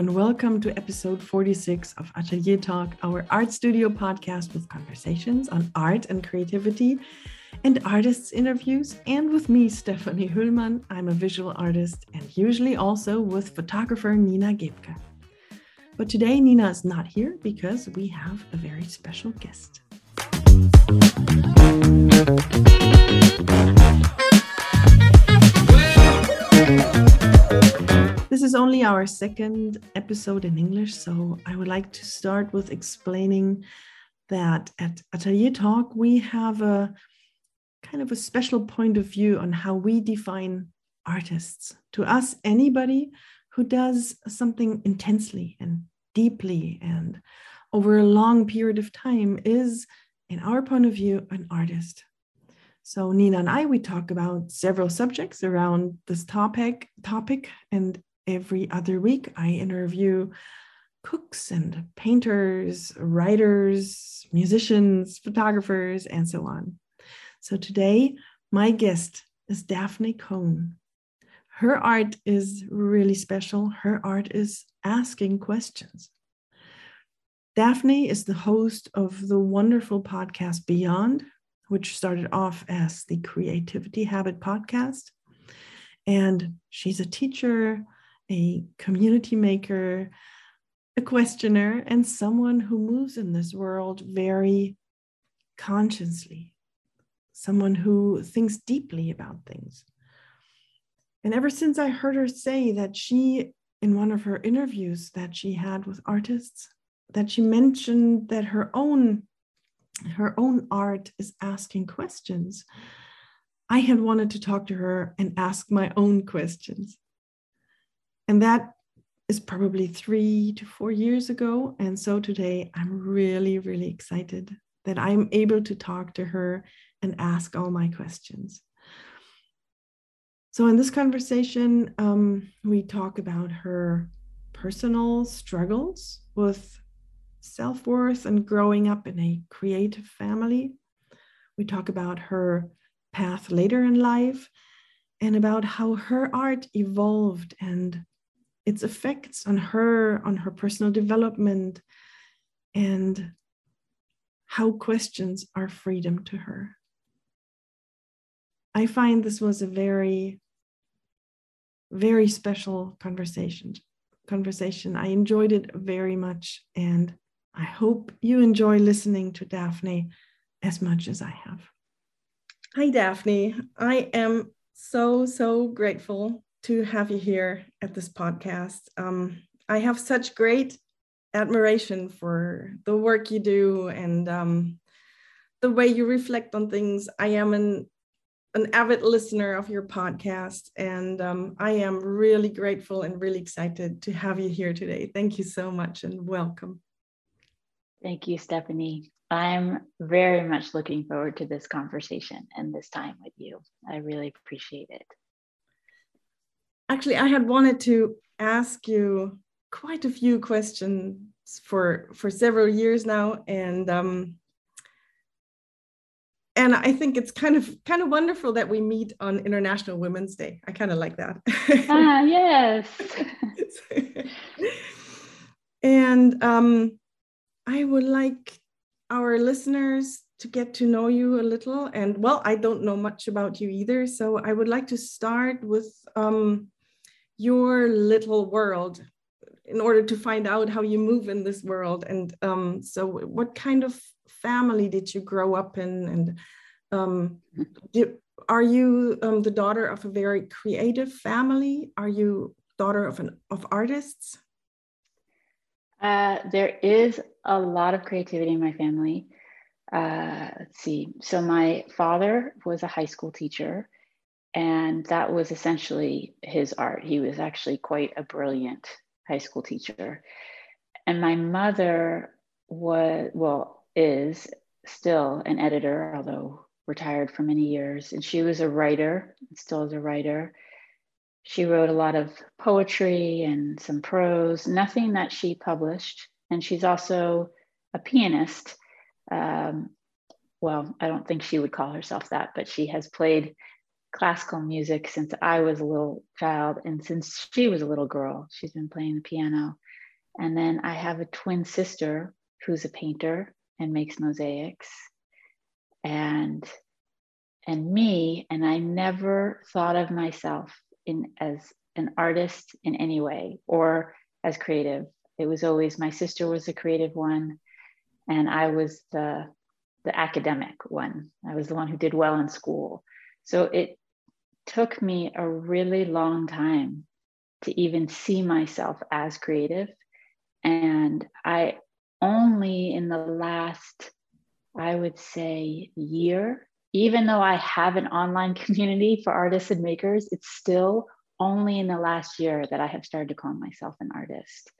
and welcome to episode 46 of Atelier Talk, our art studio podcast with conversations on art and creativity and artists' interviews. And with me, Stephanie Hüllmann. I'm a visual artist and usually also with photographer Nina Gebke. But today, Nina is not here because we have a very special guest. This is only our second episode in English, so I would like to start with explaining that at Atelier Talk, we have a kind of a special point of view on how we define artists. To us, anybody who does something intensely and deeply and over a long period of time is, in our point of view, an artist. So Nina and I, we talk about several subjects around this topic, topic, and every other week I interview cooks and painters, writers, musicians, photographers, and so on. So today, my guest is Daphne Cohn. Her art is really special. Her art is asking questions. Daphne is the host of the wonderful podcast Beyond, which started off as the Creativity Habit podcast. And she's a teacher, a community maker, a questioner, and someone who moves in this world very consciously, someone who thinks deeply about things. And ever since I heard her say that she, in one of her interviews that she had with artists, that she mentioned that her own her own art is asking questions. I had wanted to talk to her and ask my own questions. And that is probably three to four years ago. And so today I'm really, really excited that I'm able to talk to her and ask all my questions. So, in this conversation, um, we talk about her personal struggles with self worth and growing up in a creative family. We talk about her path later in life and about how her art evolved and its effects on her, on her personal development, and how questions are freedom to her. I find this was a very, very special conversation. Conversation. I enjoyed it very much, and I hope you enjoy listening to Daphne as much as I have. Hi, Daphne. I am so, so grateful to have you here at this podcast. Um, I have such great admiration for the work you do and um, the way you reflect on things. I am an an avid listener of your podcast, and um, I am really grateful and really excited to have you here today. Thank you so much and welcome. Thank you, Stephanie. I'm very much looking forward to this conversation and this time with you. I really appreciate it actually, I had wanted to ask you quite a few questions for for several years now, and um, and I think it's kind of kind of wonderful that we meet on International Women's Day. I kind of like that. ah, yes. and um, I would like our listeners to get to know you a little. And well, I don't know much about you either, so I would like to start with um, your little world in order to find out how you move in this world. And um, so, what kind of family did you grow up in? And um, do, are you um, the daughter of a very creative family? Are you daughter of an of artists? Uh, there is a lot of creativity in my family. Uh, let's see. So my father was a high school teacher, and that was essentially his art. He was actually quite a brilliant high school teacher. And my mother was, well, is still an editor, although retired for many years. And she was a writer, still is a writer. She wrote a lot of poetry and some prose, nothing that she published. And she's also a pianist. Um, well, I don't think she would call herself that, but she has played classical music since I was a little child and since she was a little girl. She's been playing the piano And then I have a twin sister who's a painter and makes mosaics. And and me, and I never thought of myself in as an artist in any way or as creative. It was always my sister was the creative one, and I was the the academic one. I was the one who did well in school. So it took me a really long time to even see myself as creative. And I only in the last, I would say, year, even though I have an online community for artists and makers, it's still only in the last year that I have started to call myself an artist.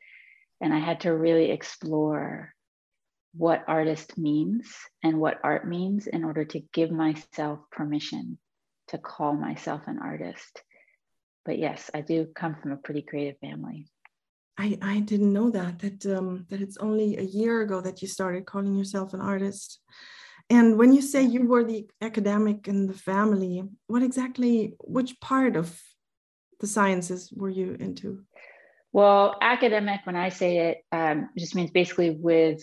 And I had to really explore what artist means and what art means in order to give myself permission to call myself an artist. But yes, I do come from a pretty creative family. I, I didn't know that that um, that it's only a year ago that you started calling yourself an artist. And when you say you were the academic in the family, what exactly, which part of the sciences were you into? Well, academic, when I say it, um, just means basically with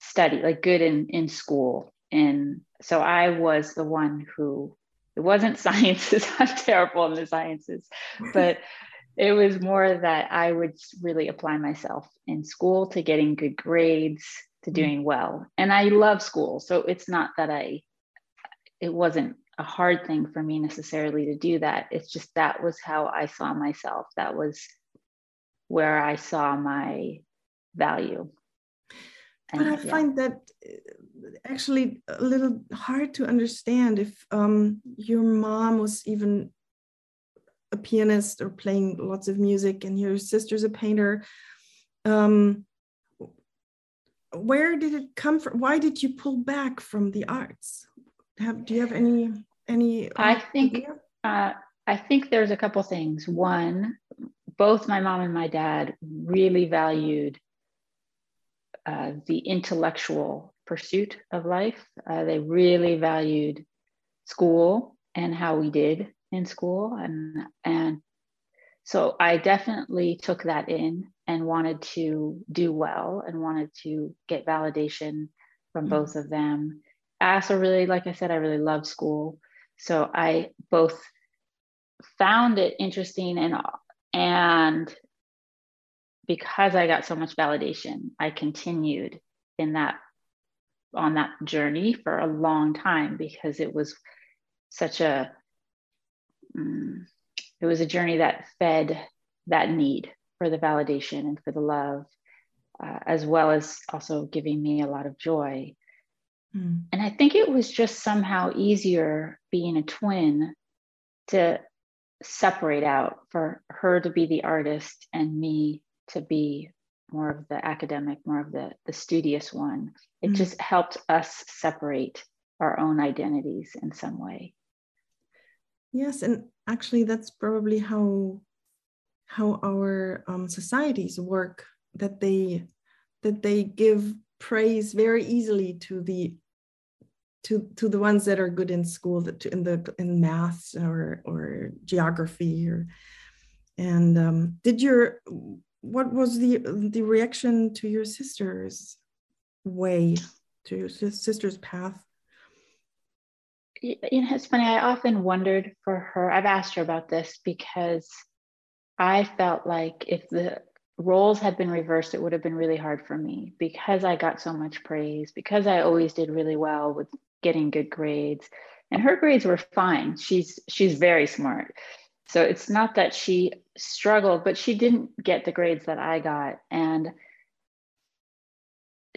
study, like good in in school. And so I was the one who it wasn't sciences. I'm terrible in the sciences, but it was more that I would really apply myself in school to getting good grades, to mm. doing well. And I love school. So it's not that I, it wasn't a hard thing for me necessarily to do that. It's just that was how I saw myself. That was where I saw my value. And, but I yeah. find that uh, actually a little hard to understand if um, your mom was even a pianist or playing lots of music and your sister's a painter. Um, where did it come from? Why did you pull back from the arts? Have do you have any any? I think uh, I think there's a couple things. One, both my mom and my dad really valued uh, the intellectual pursuit of life. Uh, they really valued school and how we did in school, and and so I definitely took that in and wanted to do well and wanted to get validation from mm-hmm. both of them. I also really, like I said, I really love school, so I both found it interesting and and because I got so much validation, I continued in that on that journey for a long time because it was such a um, it was a journey that fed that need for the validation and for the love uh, as well as also giving me a lot of joy mm. and i think it was just somehow easier being a twin to separate out for her to be the artist and me to be more of the academic, more of the, the studious one. It mm-hmm. just helped us separate our own identities in some way. Yes, and actually, that's probably how how our um, societies work. That they that they give praise very easily to the to to the ones that are good in school, that to, in the in maths or or geography or and um, did your what was the the reaction to your sister's way to your sister's path? You know it's funny i often wondered for her i've asked her about this because i felt like if the roles had been reversed it would have been really hard for me. Because i got so much praise because i always did really well with getting good grades and her grades were fine. She's she's very smart so it's not that she struggled, but she didn't get the grades that I got. And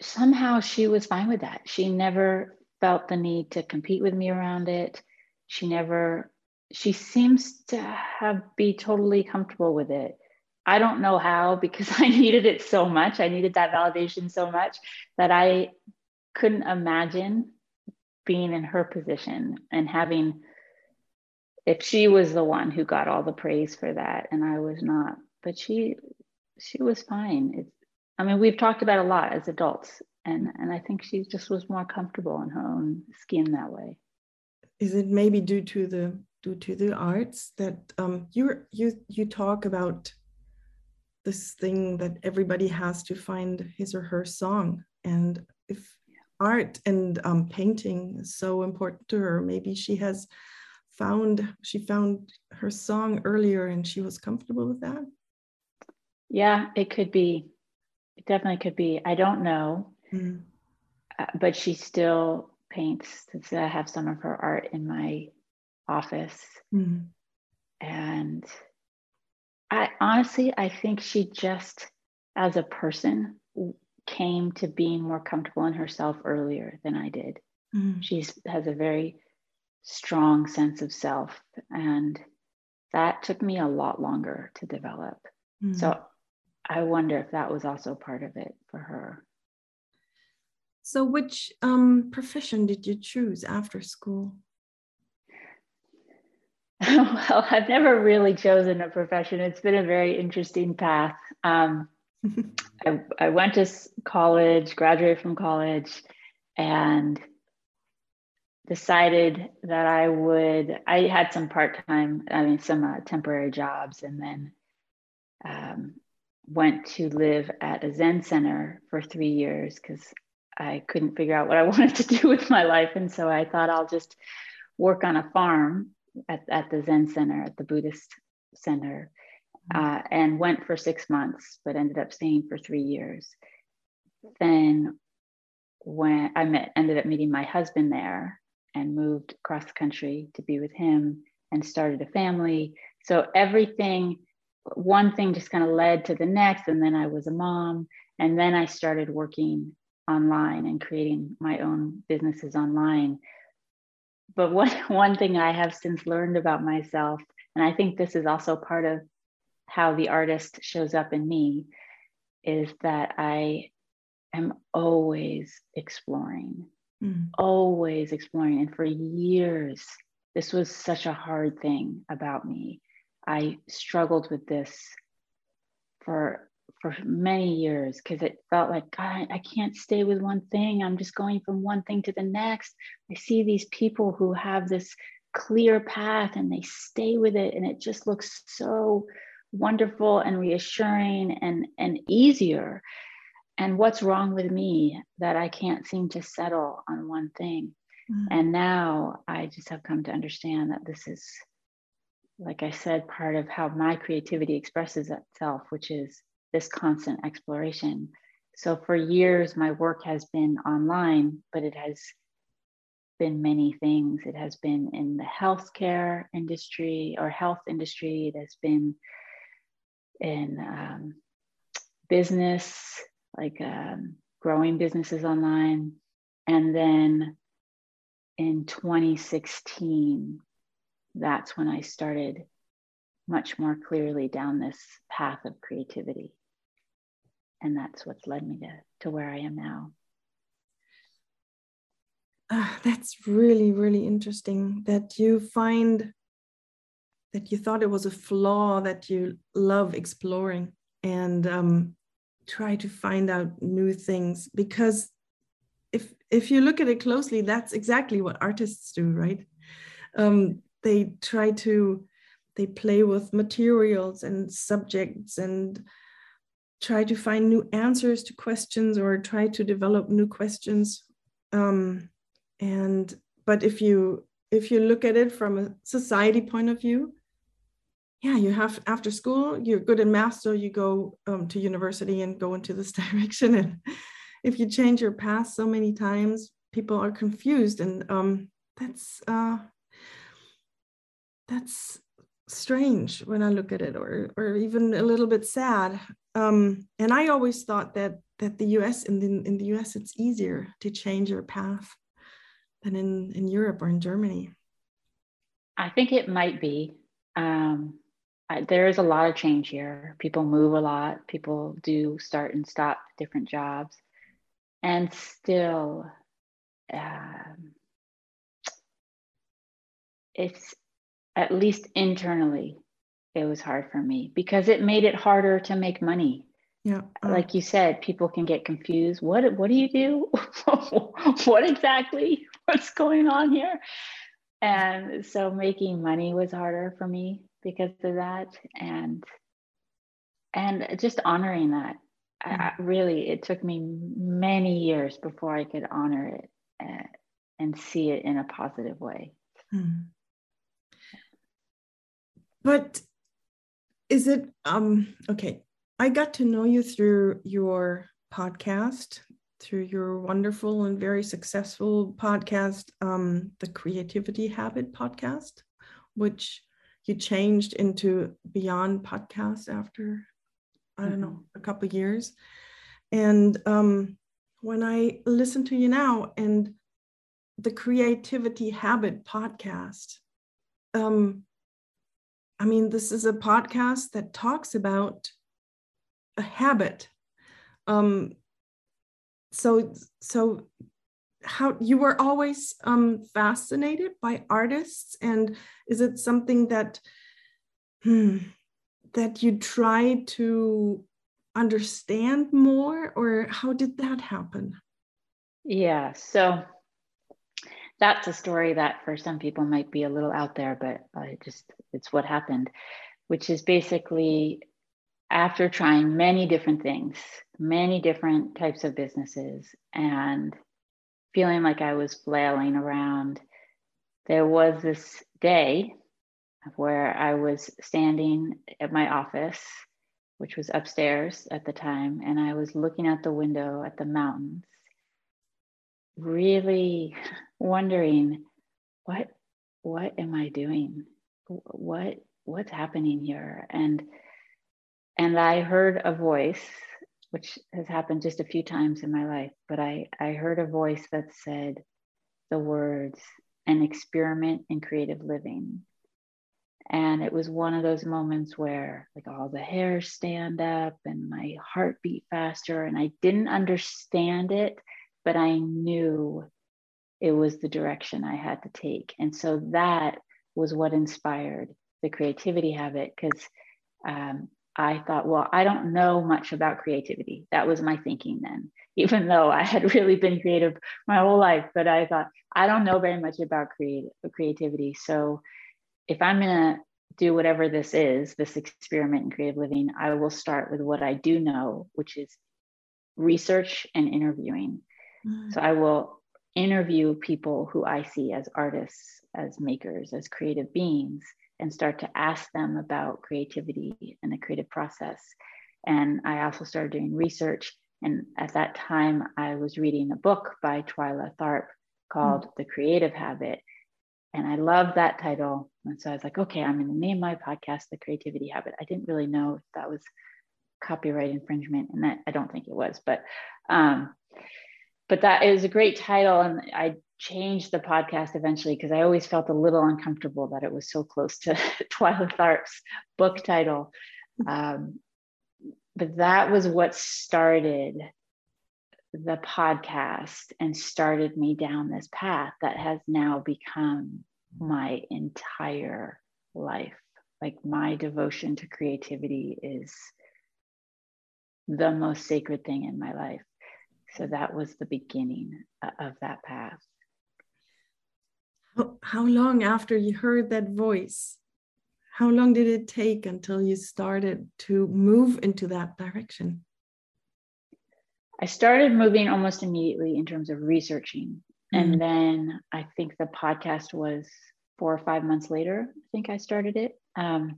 somehow she was fine with that. She never felt the need to compete with me around it. She never, she seems to have be totally comfortable with it. I don't know how because I needed it so much. I needed that validation so much that I couldn't imagine being in her position and having if she was the one who got all the praise for that and I was not. But she she was fine. It's I mean, we've talked about a lot as adults, and and I think she just was more comfortable in her own skin that way. Is it maybe due to the due to the arts that um, you you you talk about this thing that everybody has to find his or her song. And if art and um, painting is so important to her, maybe she has found she found her song earlier and she was comfortable with that. Yeah, it could be. It definitely could be. I don't know, mm. uh, but she still paints. I have some of her art in my office, mm. and I honestly, I think she just, as a person, came to being more comfortable in herself earlier than I did. Mm. She has a very strong sense of self, and that took me a lot longer to develop. Mm. So I wonder if that was also part of it for her. So, which um, profession did you choose after school? well, I've never really chosen a profession. It's been a very interesting path. Um, I, I went to college, graduated from college, and decided that I would. I had some part time, I mean, some uh, temporary jobs, and then um, went to live at a Zen center for three years because I couldn't figure out what I wanted to do with my life. And so I thought I'll just work on a farm at, at the Zen Center, at the Buddhist Center, mm-hmm. uh, and went for six months, but ended up staying for three years. Then, when I met, ended up meeting my husband there and moved across the country to be with him and started a family. So everything, one thing just kind of led to the next. And then I was a mom. And then I started working online and creating my own businesses online but one one thing I have since learned about myself, and I think this is also part of how the artist shows up in me, is that I am always exploring, mm. always exploring. And for years, this was such a hard thing about me. I struggled with this for for many years because it felt like God, I can't stay with one thing. I'm just going from one thing to the next. I see these people who have this clear path and they stay with it, and it just looks so wonderful and reassuring and, and easier. And what's wrong with me that I can't seem to settle on one thing? Mm-hmm. And now I just have come to understand that this is, like I said, part of how my creativity expresses itself, which is this constant exploration. So for years, my work has been online, but it has been many things. It has been in the healthcare industry or health industry. It has been in um, business, like um, growing businesses online. And then in 2016, that's when I started much more clearly down this path of creativity and that's what's led me to, to where I am now. Uh, that's really, really interesting that you find that you thought it was a flaw that you love exploring and um, try to find out new things because if if you look at it closely that's exactly what artists do right? Um, they try to they play with materials and subjects and try to find new answers to questions or try to develop new questions. Um, and but if you if you look at it from a society point of view yeah you have after school you're good in math so you go um, to university and go into this direction and if you change your path so many times people are confused and um, that's uh, that's strange when I look at it, or or even a little bit sad. Um, and I always thought that that the U.S. in the in the U.S. it's easier to change your path than in in Europe or in Germany. I think it might be. Um, I, there is a lot of change here. People move a lot. People do start and stop different jobs, and still, um, it's at least internally, it was hard for me because it made it harder to make money. Yeah. Like you said, people can get confused. What what do you do? what exactly? What's going on here? And so making money was harder for me because of that. And and just honoring that mm-hmm. I, really it took me many years before i could honor it uh, and see it in a positive way mm-hmm. but is it um okay i got to know you through your podcast through your wonderful and very successful podcast um the creativity habit podcast which you changed into beyond podcast after i don't know mm-hmm. a couple years and um when i listen to you now and the creativity habit podcast um I mean, this is a podcast that talks about a habit. Um, so, so how you were always um, fascinated by artists, and is it something that hmm, that you try to understand more, or how did that happen? Yeah, so that's a story that for some people might be a little out there, but it just it's what happened, which is basically after trying many different things, many different types of businesses, and feeling like I was flailing around, there was this day where I was standing at my office, which was upstairs at the time, and I was looking out the window at the mountains, really wondering what what am i doing? What what's happening here? And and i heard a voice which has happened just a few times in my life but i i heard a voice that said the words an experiment in creative living and it was one of those moments where like all the hairs stand up and my heart beat faster and i didn't understand it but i knew it was the direction I had to take. And so that was what inspired the creativity habit because um, I thought, well, I don't know much about creativity. That was my thinking then, even though I had really been creative my whole life. But I thought, I don't know very much about creative, creativity. So if I'm going to do whatever this is, this experiment in creative living, I will start with what I do know, which is research and interviewing. Mm-hmm. So I will interview people who I see as artists, as makers, as creative beings, and start to ask them about creativity and the creative process. And I also started doing research. And at that time, I was reading a book by Twyla Tharp called mm-hmm. The Creative Habit. And I love that title. And so I was like, okay, I'm going to name my podcast The Creativity Habit. I didn't really know if that was copyright infringement, and that I don't think it was, but um, but that is a great title and i changed the podcast eventually because i always felt a little uncomfortable that it was so close to twyla tharp's book title. Um, but that was what started the podcast and started me down this path that has now become my entire life. Like my devotion to creativity is the most sacred thing in my life. So that was the beginning of that path. How, how long after you heard that voice? How long did it take until you started to move into that direction? I started moving almost immediately in terms of researching. Mm-hmm. And then I think the podcast was four or five months later. I think I started it. Um,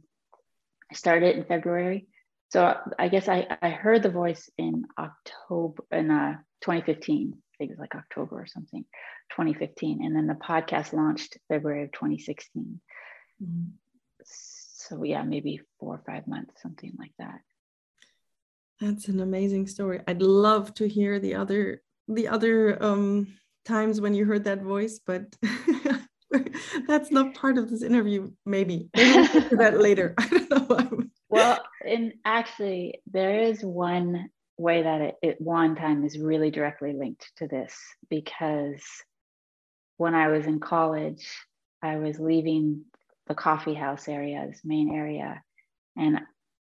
I started in February. So I guess I, I heard the voice in October, in uh, 2015. Think it was like October or something, 2015. And then the podcast launched February of 2016. Mm-hmm. So yeah, maybe four or five months, something like that. That's an amazing story. I'd love to hear the other the other um, times when you heard that voice, but that's not part of this interview. Maybe, maybe we'll that later. I don't know. well, and actually, there is one way that it, it one time is really directly linked to this because when I was in college, I was leaving the coffee house area, this main area, and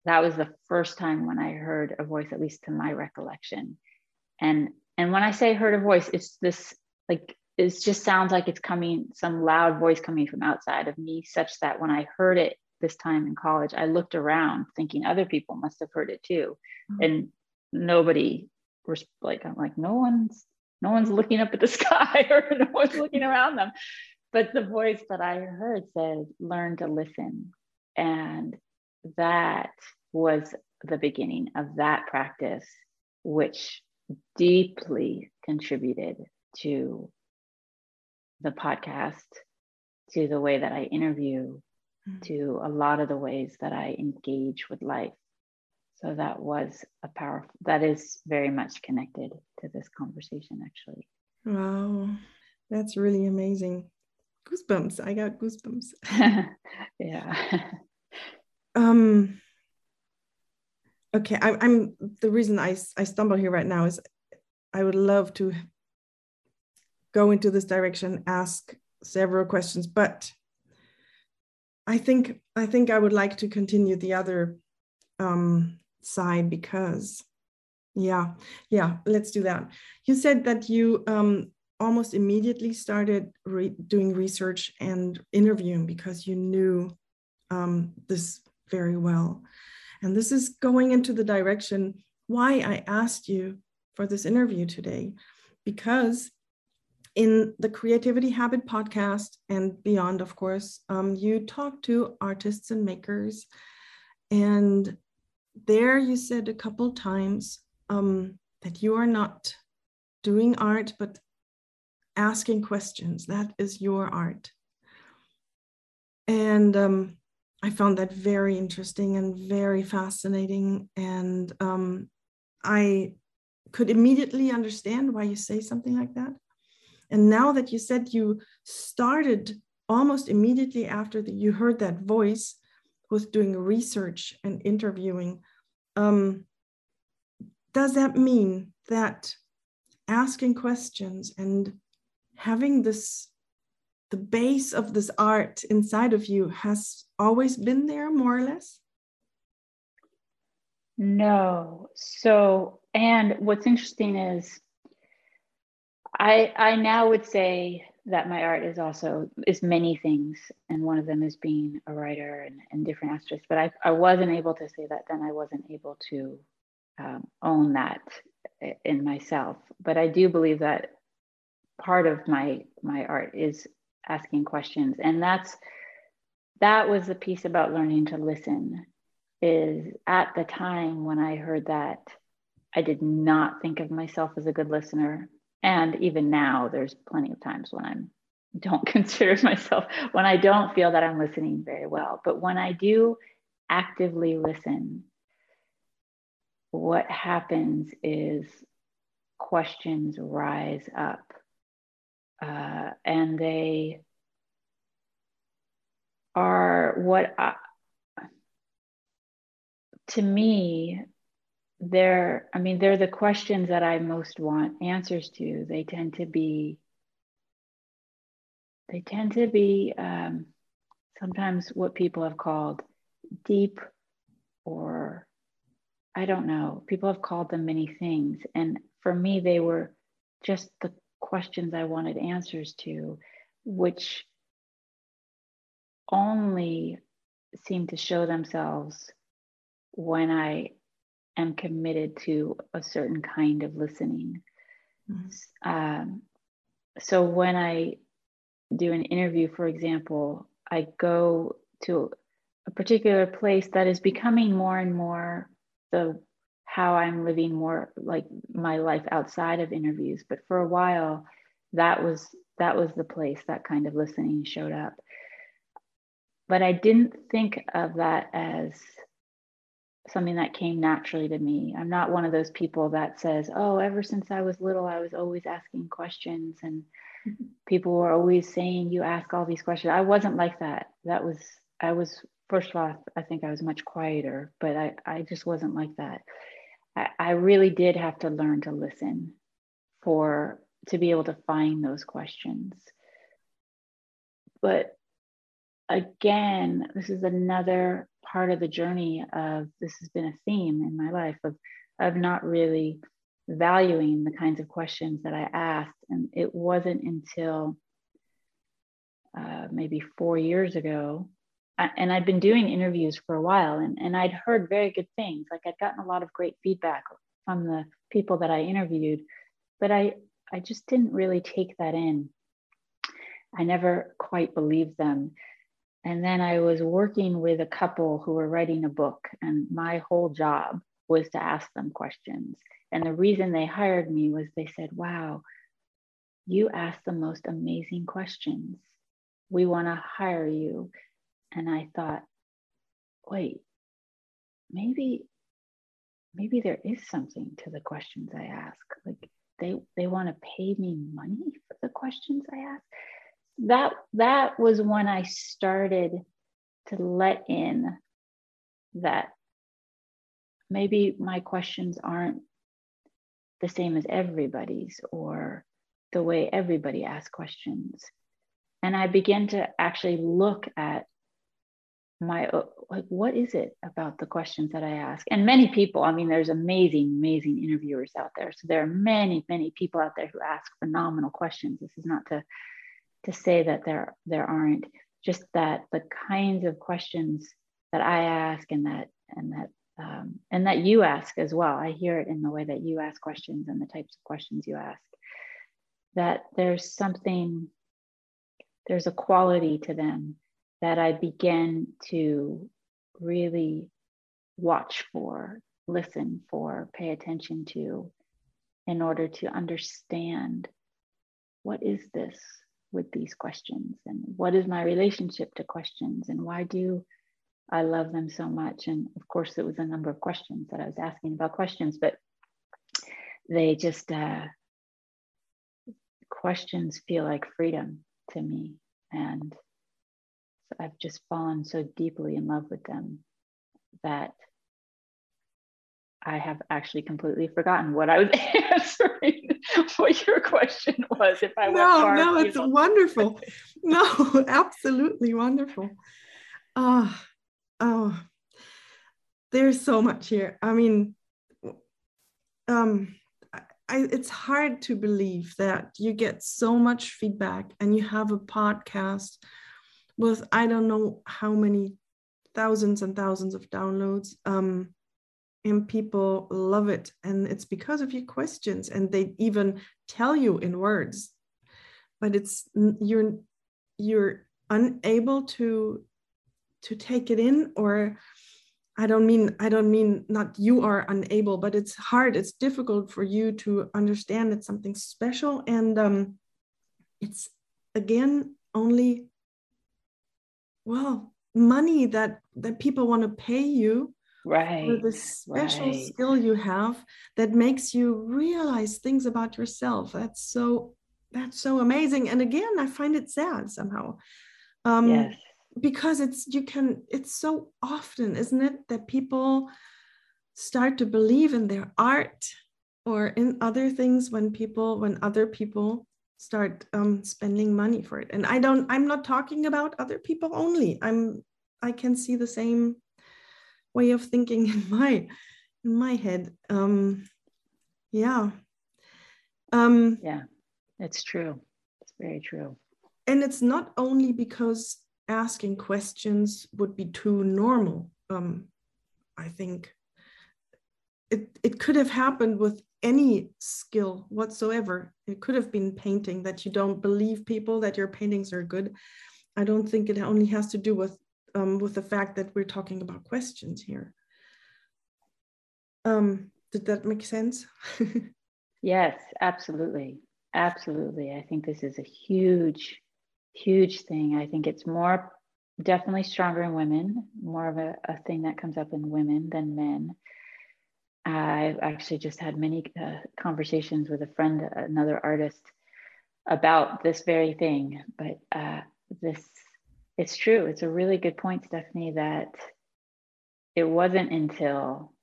that was the first time when I heard a voice, at least to my recollection. And and when I say heard a voice, it's this like it just sounds like it's coming some loud voice coming from outside of me, such that when I heard it this time in college, I looked around thinking other people must have heard it too. Mm-hmm. And nobody was like, I'm like, no one's, no one's looking up at the sky or no one's looking around them. But the voice that I heard said, learn to listen. And that was the beginning of that practice, which deeply contributed to the podcast, to the way that I interview, mm-hmm. to a lot of the ways that I engage with life. So that was a powerful, that is very much connected to this conversation, actually. Wow, that's really amazing. Goosebumps. I got goosebumps. yeah. um, okay, I, I'm the reason I, I stumble here right now is I would love to go into this direction, ask several questions, but I think I think I would like to continue the other um, side because, yeah, yeah, let's do that. You said that you um, almost immediately started re doing research and interviewing because you knew um, this very well, and this is going into the direction why I asked you for this interview today, because in the Creativity Habit podcast and beyond, of course, um, you talk to artists and makers. And there you said a couple times um, that you are not doing art, but asking questions. That is your art. And um, I found that very interesting and very fascinating. And um, I could immediately understand why you say something like that. And now that you said you started almost immediately after the, you heard that voice with doing research and interviewing, um, does that mean that asking questions and having this the base of this art inside of you has always been there more or less? No. So and what's interesting is I I now would say that my art is also is many things, and one of them is being a writer and, and different aspects. But I I wasn't able to say that then. I wasn't able to um, own that in myself. But I do believe that part of my my art is asking questions, and that's that was the piece about learning to listen. Is at the time when I heard that, I did not think of myself as a good listener and even now there's plenty of times when i'm don't consider myself when i don't feel that i'm listening very well. But when i do actively listen what happens is questions rise up uh, and they are what I, to me they're i mean they're the questions that i most want answers to. They tend to be they tend to be um, sometimes what people have called deep or i don't know people have called them many things. And for me they were just the questions i wanted answers to which only seem to show themselves when i am committed to a certain kind of listening. Mm-hmm. Um, so when I do an interview, for example, I go to a particular place that is becoming more and more the how I'm living more like my life outside of interviews. But for a while, that was that was the place that kind of listening showed up. But I didn't think of that as something that came naturally to me. I'm not one of those people that says, "Oh, ever since I was little, I was always asking questions and people were always saying you ask all these questions." I wasn't like that. That was I was first of all, I think I was much quieter, but I I just wasn't like that. I, I really did have to learn to listen for to be able to find those questions. But again, this is another part of the journey of this has been a theme in my life of of not really valuing the kinds of questions that I asked. And it wasn't until uh, maybe four years ago and I'd been doing interviews for a while and, and I'd heard very good things. Like I'd gotten a lot of great feedback from the people that I interviewed, but I, I just didn't really take that in. I never quite believed them. And then I was working with a couple who were writing a book, and my whole job was to ask them questions. And the reason they hired me was they said, Wow, you ask the most amazing questions. We want to hire you. And I thought, wait, maybe, maybe there is something to the questions I ask. Like they they want to pay me money for the questions I ask. That that was when I started to let in that maybe my questions aren't the same as everybody's or the way everybody asks questions. And I began to actually look at my like what is it about the questions that i ask? And many people i mean there's amazing amazing interviewers out there. So there are many many people out there who ask phenomenal questions. This is not to to say that there there aren't. Just that the kinds of questions that i ask and that and that um, and that you ask as well i hear it in the way that you ask questions and the types of questions you ask that there's something, there's a quality to them that I begin to really watch for, listen for, pay attention to in order to understand what is this with these questions and what is my relationship to questions and why do I love them so much. And of course, it was a number of questions that I was asking about questions, but they just uh, questions feel like freedom to me. And I've just fallen so deeply in love with them that I have actually completely forgotten what I was answering, what your question was. If I no, no, it's wonderful. no, absolutely wonderful. Oh, oh, there's so much here. I mean, um, I, it's hard to believe that you get so much feedback and you have a podcast with I don't know how many thousands and thousands of downloads. Um, and people love it. And it's because of your questions. And they even tell you in words, but it's you're you're unable to to take it in or I don't mean I don't mean not you are unable, but it's hard. It's difficult for you to understand it's something special, and um, it's again only well money that that people want to pay you right for the special right. skill you have that makes you realize things about yourself. That's so that's so amazing. And again, I find it sad somehow. Um, yes because it's you can it's so often isn't it that people start to believe in their art or in other things when people when other people start um, spending money for it and i don't i'm not talking about other people only i'm i can see the same way of thinking in my in my head um yeah um yeah it's true it's very true and it's not only because asking questions would be too normal. Um, I think it, it could have happened with any skill whatsoever. It could have been painting that you don't believe people that your paintings are good. I don't think it only has to do with um, with the fact that we're talking about questions here. Um, did that make sense? yes, absolutely. Absolutely. I think this is a huge huge thing. I think it's more definitely stronger in women, more of a, a thing that comes up in women than men. I've actually just had many uh, conversations with a friend, another artist, about this very thing. But uh, this, it's true. It's a really good point, Stephanie, that it wasn't until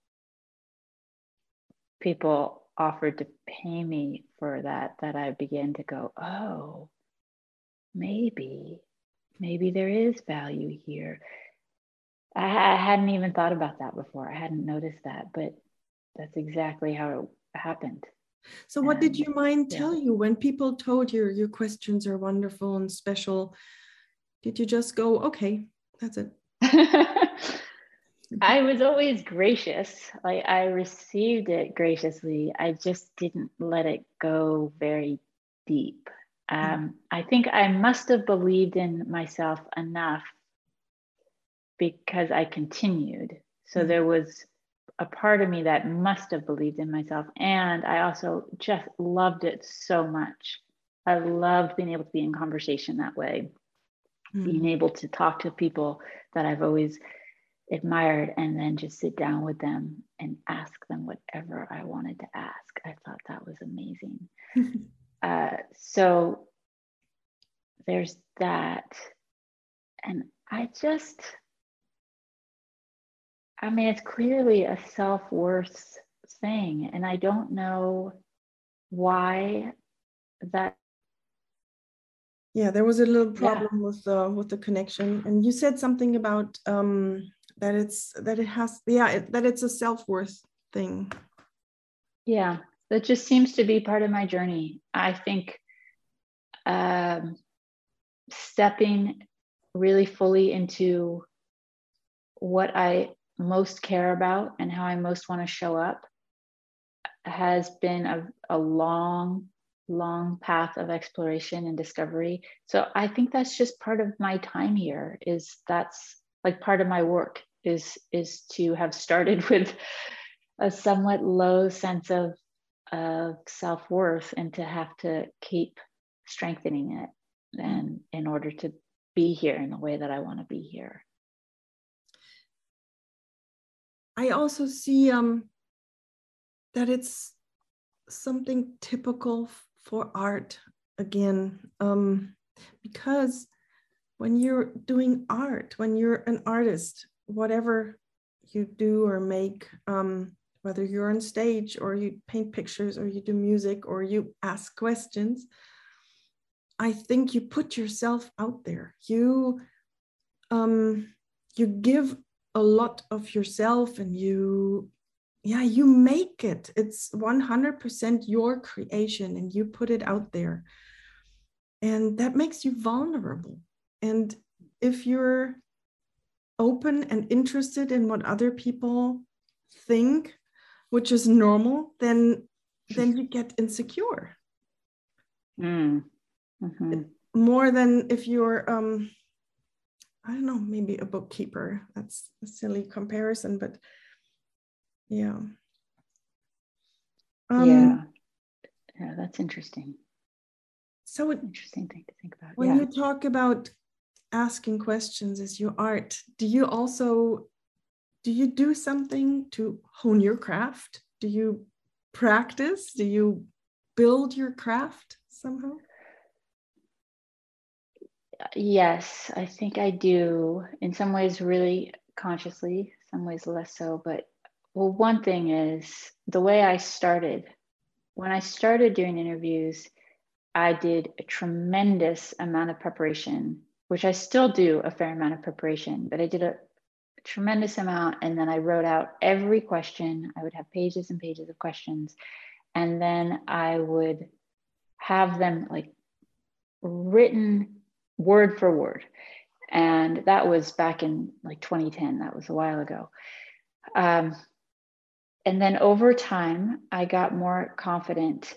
people offered to pay me for that that I began to go, oh, maybe, maybe there is value here. I, I hadn't even thought about that before. I hadn't noticed that, but that's exactly how it happened. So, what and, did your mind yeah. tell you when people told you your questions are wonderful and special? Did you just go, okay, that's it? I was always gracious. Like I received it graciously. I just didn't let it go very deep. Um, I think I must have believed in myself enough because I continued. So mm-hmm. there was a part of me that must have believed in myself. And I also just loved it so much. I loved being able to be in conversation that way, mm-hmm. being able to talk to people that I've always admired and then just sit down with them and ask them whatever I wanted to ask. I thought that was amazing. uh, so there's that. And I just, I mean, it's clearly a self worth thing. And I don't know why that. Yeah, there was a little problem yeah. with the with the connection, and you said something about um, that it's that it has yeah it, that it's a self worth thing. Yeah, that just seems to be part of my journey. I think um, stepping really fully into what I most care about and how I most want to show up has been a, a long, long path of exploration and discovery. So I think that's just part of my time here is that's like part of my work is is to have started with a somewhat low sense of of self-worth and to have to keep strengthening it and in order to be here in the way that I want to be here. I also see um, that it's something typical for art again, um, because when you're doing art, when you're an artist, whatever you do or make, um, whether you're on stage or you paint pictures or you do music or you ask questions, I think you put yourself out there. You um, you give a lot of yourself and you yeah you make it it's 100% your creation and you put it out there and that makes you vulnerable and if you're open and interested in what other people think which is normal then then you get insecure mm. mm-hmm. more than if you're um I don't know, maybe a bookkeeper. That's a silly comparison, but yeah. Um, yeah. Yeah, that's interesting. So it, interesting thing to think about. When yeah. you talk about asking questions as your art, do you also do you do something to hone your craft? Do you practice? Do you build your craft somehow? yes, I think I do. In some ways, really consciously, some ways less so. But well, one thing is the way I started. When I started doing interviews, I did a tremendous amount of preparation, which I still do a fair amount of preparation, but I did a, tremendous amount. And then I wrote out every question. I would have pages and pages of questions. And then I would have them like written word for word. And that was back in like 2010, that was a while ago. Um, and then over time, I got more confident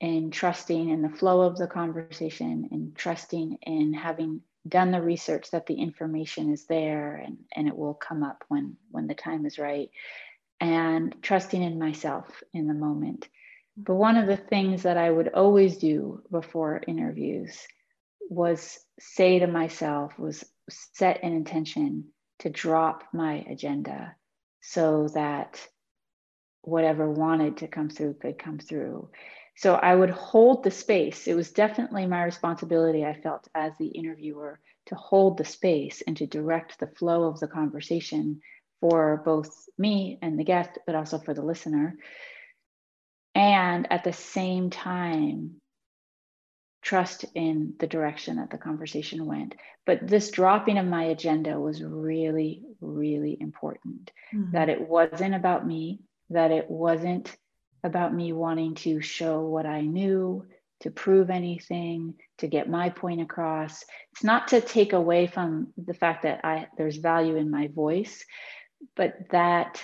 in trusting in the flow of the conversation and trusting in having done the research that the information is there and, and it will come up when when the time is right and trusting in myself in the moment. But one of the things that i would always do before interviews was say to myself was set an intention to drop my agenda so that whatever wanted to come through could come through. So I would hold the space. It was definitely my responsibility, I felt, as the interviewer, to hold the space and to direct the flow of the conversation for both me and the guest, but also for the listener. And at the same time, trust in the direction that the conversation went. But this dropping of my agenda was really, really important. Mm-hmm. That it wasn't about me, that it wasn't about me wanting to show what I knew, to prove anything, to get my point across. It's not to take away from the fact that I there's value in my voice, but that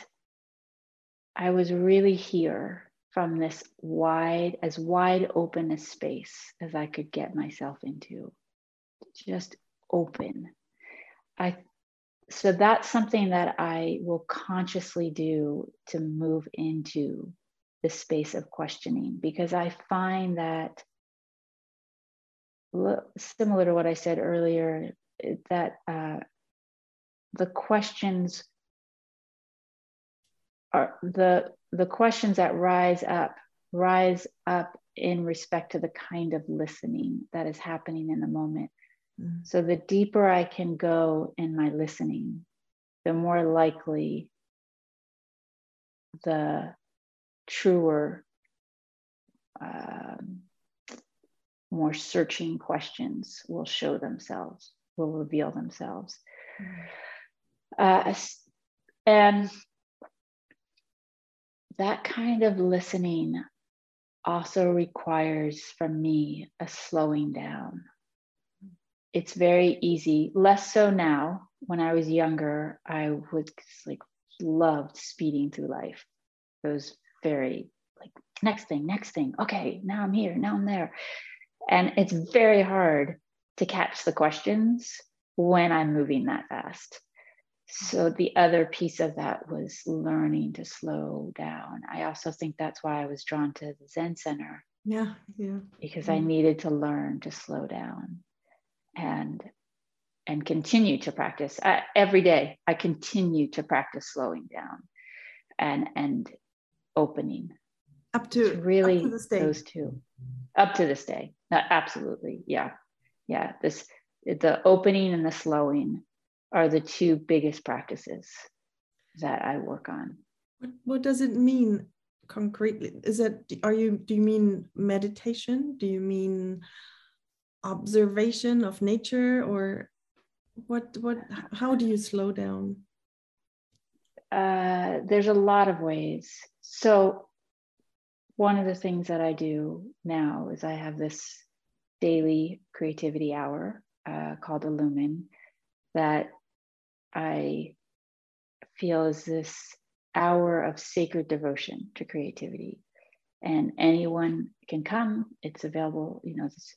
I was really here from this wide, as wide open a space as I could get myself into. Just open. I so that's something that I will consciously do to move into the space of questioning because I find that similar to what I said earlier, that uh, the questions are the the questions that rise up rise up in respect to the kind of listening that is happening in the moment. Mm-hmm. So the deeper I can go in my listening, the more likely the truer, um, more searching questions will show themselves, will reveal themselves. Mm-hmm. Uh, and that kind of listening also requires from me a slowing down. It's very easy, less so now. When I was younger, I would like loved speeding through life. It was very like next thing, next thing. Okay, now I'm here, now I'm there. And it's very hard to catch the questions when I'm moving that fast so the other piece of that was learning to slow down i also think that's why i was drawn to the zen center yeah yeah because i mm-hmm. needed to learn to slow down and and continue to practice every day i continue to practice slowing down and and opening up to really up to this day. those two up to this day uh, absolutely yeah yeah this the opening and the slowing are the two biggest practices that I work on. What, what does it mean concretely? Is it are you do you mean meditation? Do you mean observation of nature or what what how do you slow down? Uh, there's a lot of ways. So one of the things that I do now is I have this daily creativity hour uh, called Illumine that I feel is this hour of sacred devotion to creativity. And anyone can come. It's available, you know, this,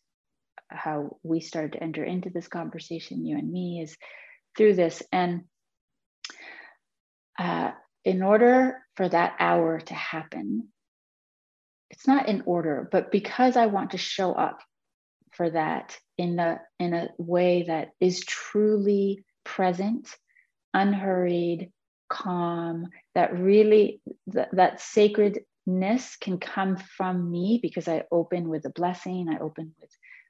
how we started to enter into this conversation, you and me, is through this. And uh, in order for that hour to happen, it's not in order, but because I want to show up for that in a in a way that is truly present unhurried, calm, that really, th- that sacredness can come from me because I open with a blessing, I open with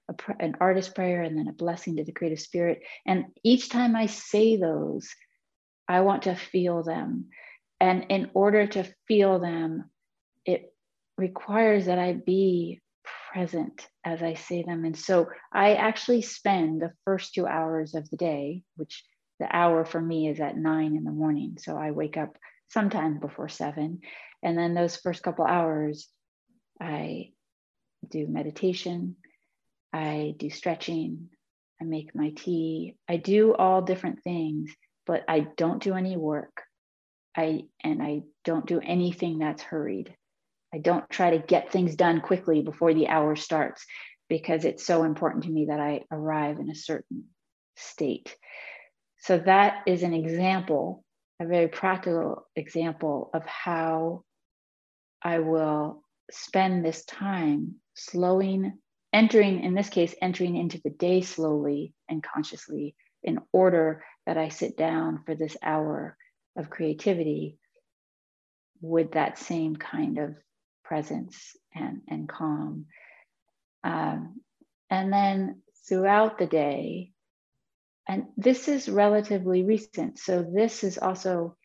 a, an artist prayer and then a blessing to the creative spirit. And each time I say those, I want to feel them. And in order to feel them, it requires that I be present as I say them. And so I actually spend the first two hours of the day, which the hour for me is at nine in the morning. So I wake up sometime before seven. And then those first couple hours, I do meditation, I do stretching, I make my tea, I do all different things, but I don't do any work. I and I don't do anything that's hurried. I don't try to get things done quickly before the hour starts because it's so important to me that I arrive in a certain state. So that is an example, a very practical example of how I will spend this time slowing, entering, in this case, entering into the day slowly and consciously in order that I sit down for this hour of creativity with that same kind of presence and, and calm. Um, and then throughout the day, and this is relatively recent. So this is also,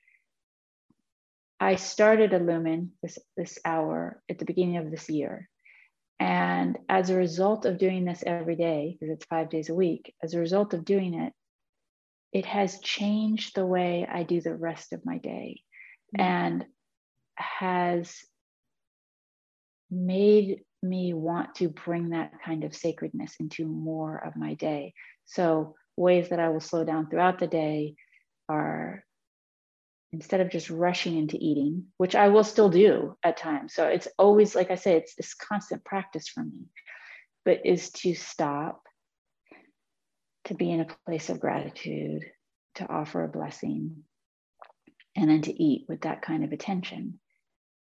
I started Illumine this, this hour at the beginning of this year. And as a result of doing this every day, because it's five days a week, as a result of doing it, it has changed the way I do the rest of my day mm-hmm. and has made me want to bring that kind of sacredness into more of my day. So, ways that I will slow down throughout the day are instead of just rushing into eating, which I will still do at times. So, it's always, like I say, it's this constant practice for me, but is to stop, to be in a place of gratitude, to offer a blessing, and then to eat with that kind of attention.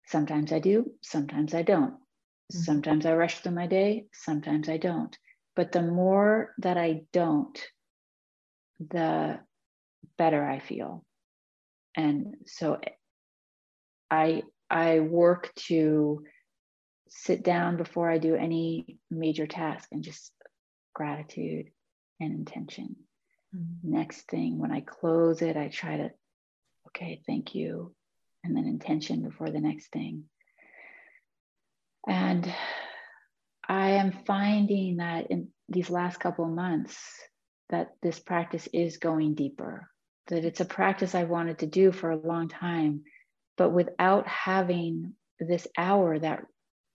Sometimes I do, sometimes I don't. Mm-hmm. Sometimes I rush through my day, sometimes I don't. But the more that I don't, the better I feel. And so I I work to sit down before I do any major task and just gratitude and intention. Mm-hmm. Next thing, when I close it, I try to, okay, thank you. And then intention before the next thing. And I am finding that in these last couple of months, that this practice is going deeper, that it's a practice I wanted to do for a long time, but without having this hour that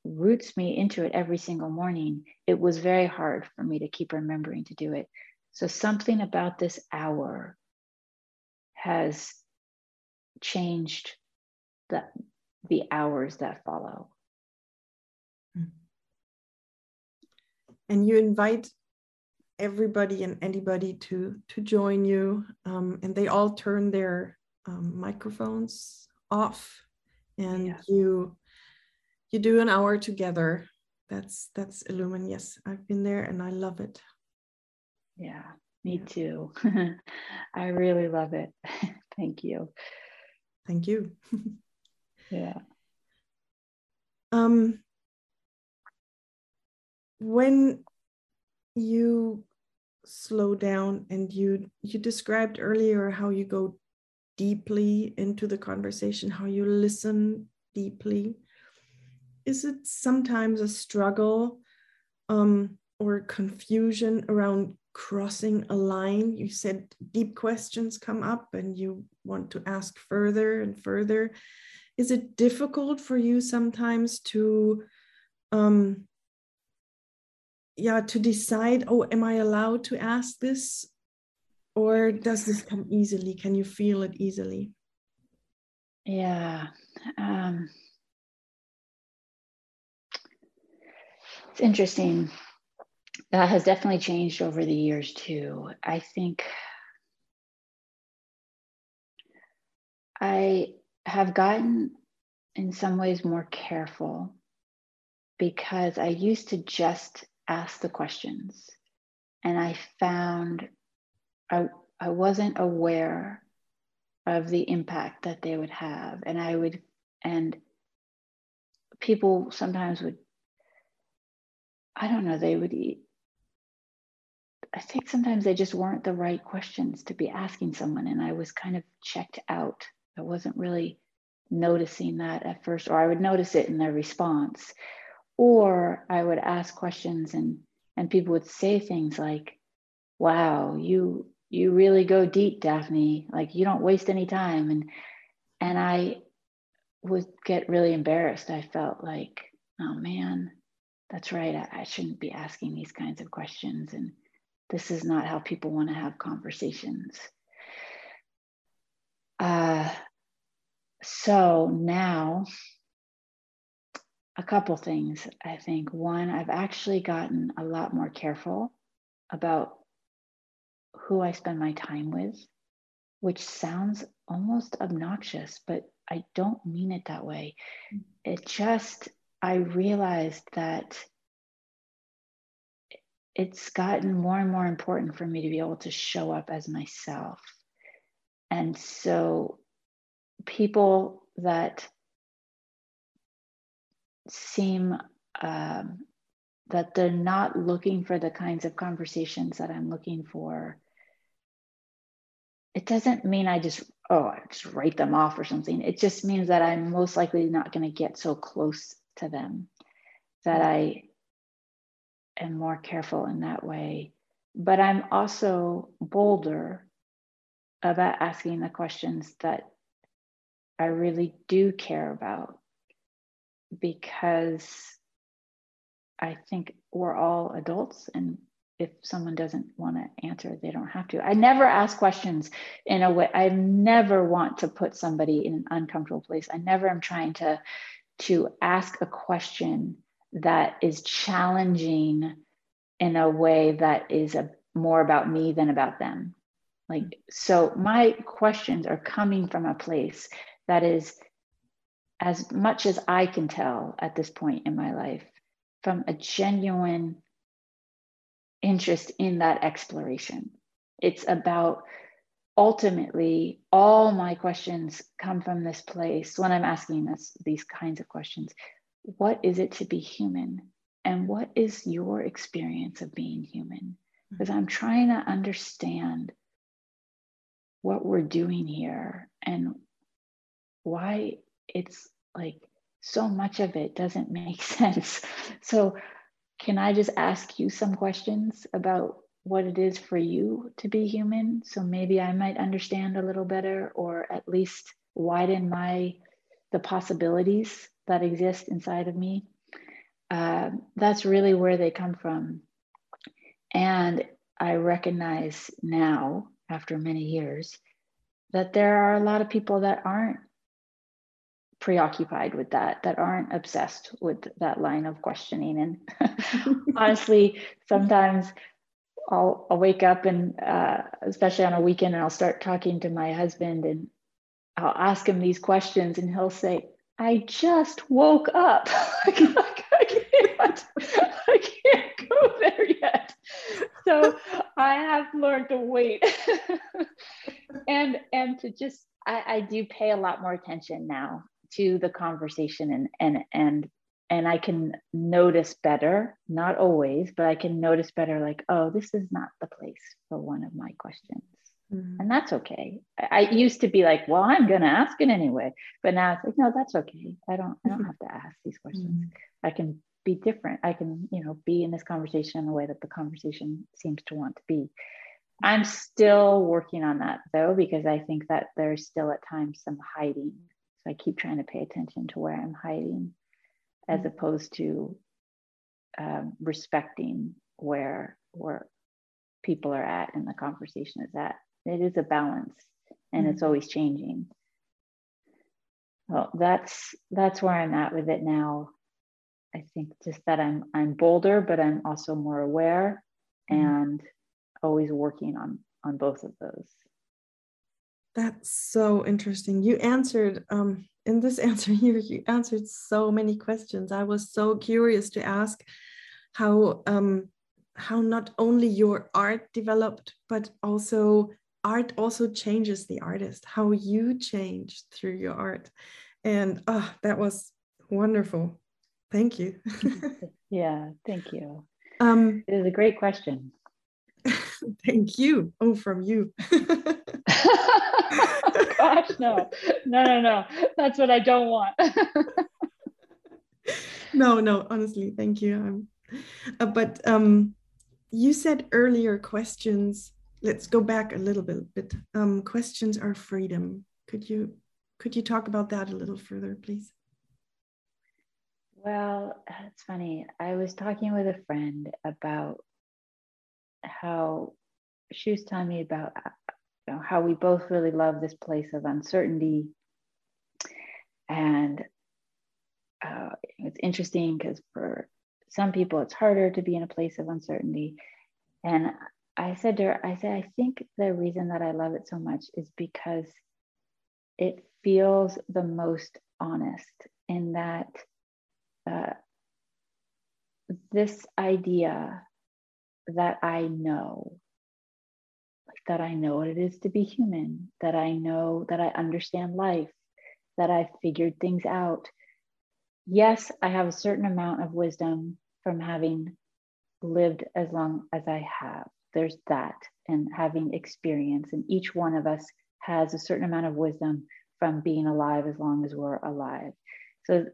roots me into it every single morning, it was very hard for me to keep remembering to do it. So, something about this hour has changed the, the hours that follow. Hmm. and you invite everybody and anybody to to join you. Um, and they all turn their um, microphones off and yeah. you you do an hour together. That's that's Illumine. Yes i've been there and i love it. Yeah me too. I really love it. Thank you. Thank you. Yeah. Um when you slow down and you you described earlier how you go deeply into the conversation how you listen deeply. Is it sometimes a struggle um, or confusion around crossing a line? You said deep questions come up and you want to ask further and further. Is it difficult for you sometimes to um, yeah to decide oh am i allowed to ask this? Or does this come easily? Can you feel it easily? Yeah um, it's interesting. That has definitely changed over the years too. I think i have gotten in some ways more careful because i used to just ask the questions. And I found I, I wasn't aware of the impact that they would have. And I would, and people sometimes would, I don't know, they would eat. I think sometimes they just weren't the right questions to be asking someone. And I was kind of checked out. I wasn't really noticing that at first, or I would notice it in their response or i would ask questions and and people would say things like wow you you really go deep daphne. Like you don't waste any time. And and i would get really embarrassed. I felt like oh man that's right. I, I shouldn't be asking these kinds of questions. And this is not how people want to have conversations. Uh, so now a couple things, I think. One, I've actually gotten a lot more careful about who I spend my time with, which sounds almost obnoxious, but I don't mean it that way. Mm. It just, I realized that it's gotten more and more important for me to be able to show up as myself. And so, people that seem um, that they're not looking for the kinds of conversations that I'm looking for. It doesn't mean I just, oh, I just write them off or something. It just means that I'm most likely not going to get so close to them that I am more careful in that way. But I'm also bolder about asking the questions that I really do care about because I think we're all adults and if someone doesn't want to answer, they don't have to. I never ask questions in a way. I never want to put somebody in an uncomfortable place. I never am trying to to ask a question that is challenging in a way that is a, more about me than about them. Like so, my questions are coming from a place that is, as much as I can tell at this point in my life, from a genuine interest in that exploration. It's about ultimately all my questions come from this place when I'm asking this, these kinds of questions. What is it to be human? And what is your experience of being human? Mm-hmm. Because I'm trying to understand what we're doing here and why it's like so much of it doesn't make sense. So can I just ask you some questions about what it is for you to be human? So maybe I might understand a little better or at least widen my the possibilities that exist inside of me. Uh, that's really where they come from. And I recognize now, after many years, that there are a lot of people that aren't preoccupied with that that aren't obsessed with that line of questioning. And honestly sometimes I'll, I'll wake up and uh, especially on a weekend and I'll start talking to my husband and I'll ask him these questions and he'll say I just woke up. Like, I, can't, I can't go there yet. So I have learned to wait. And and to just I, I do pay a lot more attention now to the conversation and and and and I can notice better, not always, but I can notice better like, oh, this is not the place for one of my questions. Mm-hmm. And that's okay. I, I, used to be like, well, I'm gonna ask it anyway. But now it's like, no, that's okay. I don't I don't have to ask these questions. Mm-hmm. I can be different. I can, you know, be in this conversation in the way that the conversation seems to want to be. I'm still working on that though, because I think that there's still at times some hiding so I keep trying to pay attention to where I'm hiding as mm-hmm. opposed to um, respecting where where people are at and the conversation is at. It is a balance and mm-hmm. it's always changing. Well, that's that's where I'm at with it now. I think just that I'm I'm bolder, but I'm also more aware mm-hmm. and always working on on both of those. That's so interesting. You answered um, in this answer here. You answered so many questions. I was so curious to ask how um, how not only your art developed, but also art also changes the artist. How you changed through your art, and oh, that was wonderful. Thank you. yeah, thank you. Um, it is a great question. thank you. Oh, from you. Gosh, no, no, no, no. That's what I don't want. no, no, honestly, thank you. Um, uh, but um, you said earlier questions. Let's go back a little bit. But Um, questions are freedom. Could you could you talk about that a little further, please? Well, it's funny. I was talking with a friend about how she was telling me about you know, how we both really love this place of uncertainty. And uh, it's interesting because for some people, it's harder to be in a place of uncertainty. And I said to her, I said, I think the reason that I love it so much is because it feels the most honest in that uh, this idea that I know that I know what it is to be human, that I know that I understand life, that I've figured things out. Yes, I have a certain amount of wisdom from having lived as long as I have. There's that, and having experience. And each one of us has a certain amount of wisdom from being alive as long as we're alive. So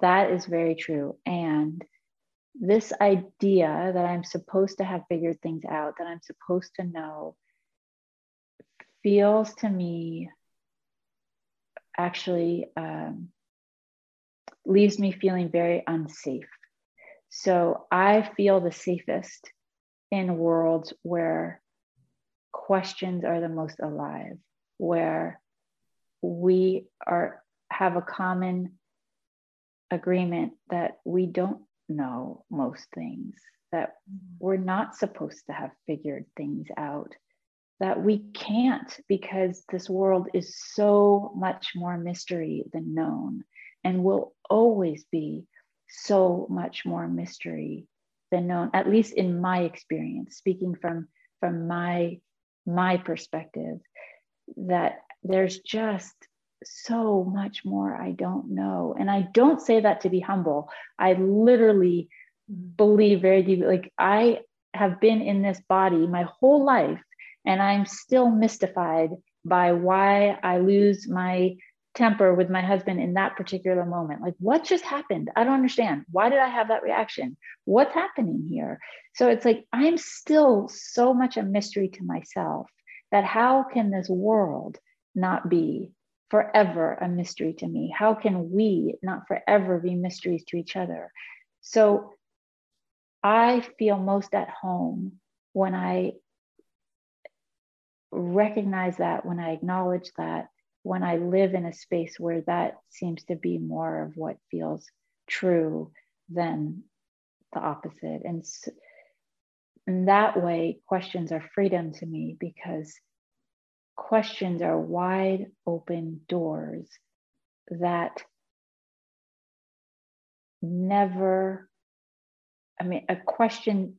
that is very true. And this idea that I'm supposed to have figured things out, that I'm supposed to know, feels to me actually um, leaves me feeling very unsafe. So I feel the safest in worlds where questions are the most alive, where we are have a common agreement that we don't know most things, that we're not supposed to have figured things out, that we can't because this world is so much more mystery than known and will always be so much more mystery than known at least in my experience speaking from from my my perspective that there's just so much more I don't know. And I don't say that to be humble. I literally mm. believe very deeply, like I have been in this body my whole life, and I'm still mystified by why I lose my temper with my husband in that particular moment. Like, what just happened? I don't understand. Why did I have that reaction? What's happening here? So it's like I'm still so much a mystery to myself that how can this world not be forever a mystery to me? How can we not forever be mysteries to each other? So I feel most at home when I recognize that, when I acknowledge that, when I live in a space where that seems to be more of what feels true than the opposite. And in that way, questions are freedom to me because questions are wide open doors that never, I mean, a question,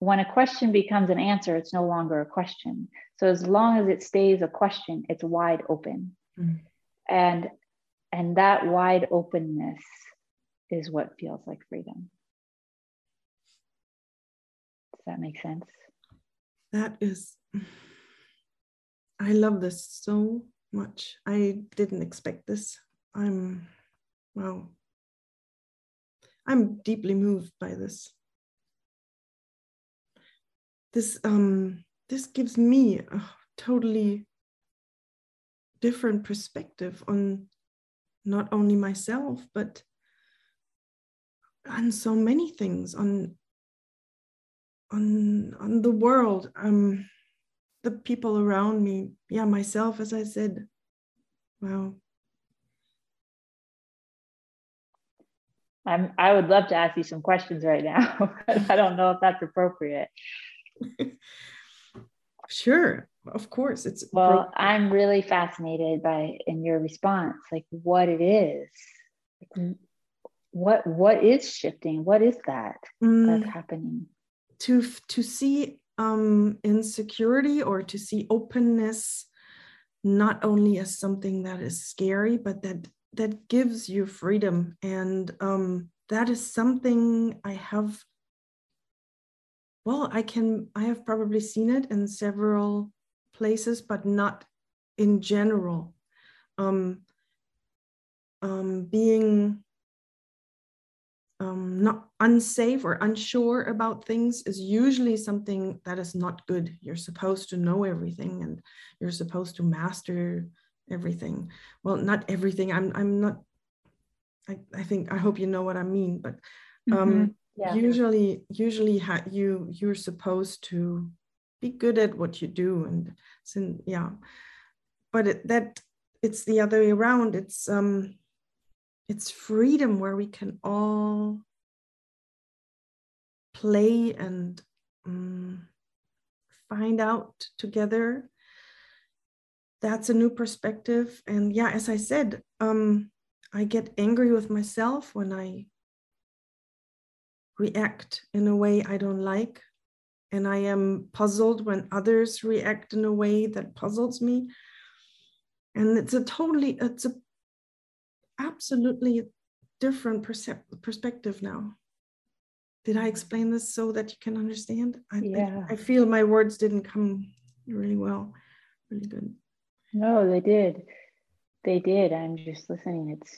when a question becomes an answer, it's no longer a question. So as long as it stays a question, it's wide open. Mm-hmm. And and that wide openness is what feels like freedom. Does that make sense? That is I love this so much. I didn't expect this. I'm, wow. I'm deeply moved by this. This um this gives me a totally different perspective on not only myself but on so many things on on on the world um the people around me, yeah, myself, as I said. Wow. I'm, I would love to ask you some questions right now, but I don't know if that's appropriate. sure, of course. It's well, I'm really fascinated by in your response, like what it is. Like, what what is shifting? What is that mm, that's happening? To to see um, insecurity or to see openness not only as something that is scary, but that that gives you freedom, and um, that is something I have. Well, I can. I have probably seen it in several places, but not in general. Um, um, being um, not unsafe or unsure about things is usually something that is not good. You're supposed to know everything and you're supposed to master everything. Well, not everything. I'm I'm not. I, I think I hope you know what I mean. But um, mm-hmm. Yeah. usually usually you you're supposed to be good at what you do and yeah. But it, that it's the other way around. It's um it's freedom where we can all play and um, find out together that's a new perspective and yeah as i said um, i get angry with myself when i react in a way i don't like and i am puzzled when others react in a way that puzzles me and it's a totally it's a absolutely different percep- perspective now. Did I explain this so that you can understand? I, yeah. I, I feel my words didn't come really well, really good. No, they did. They did. I'm just listening. It's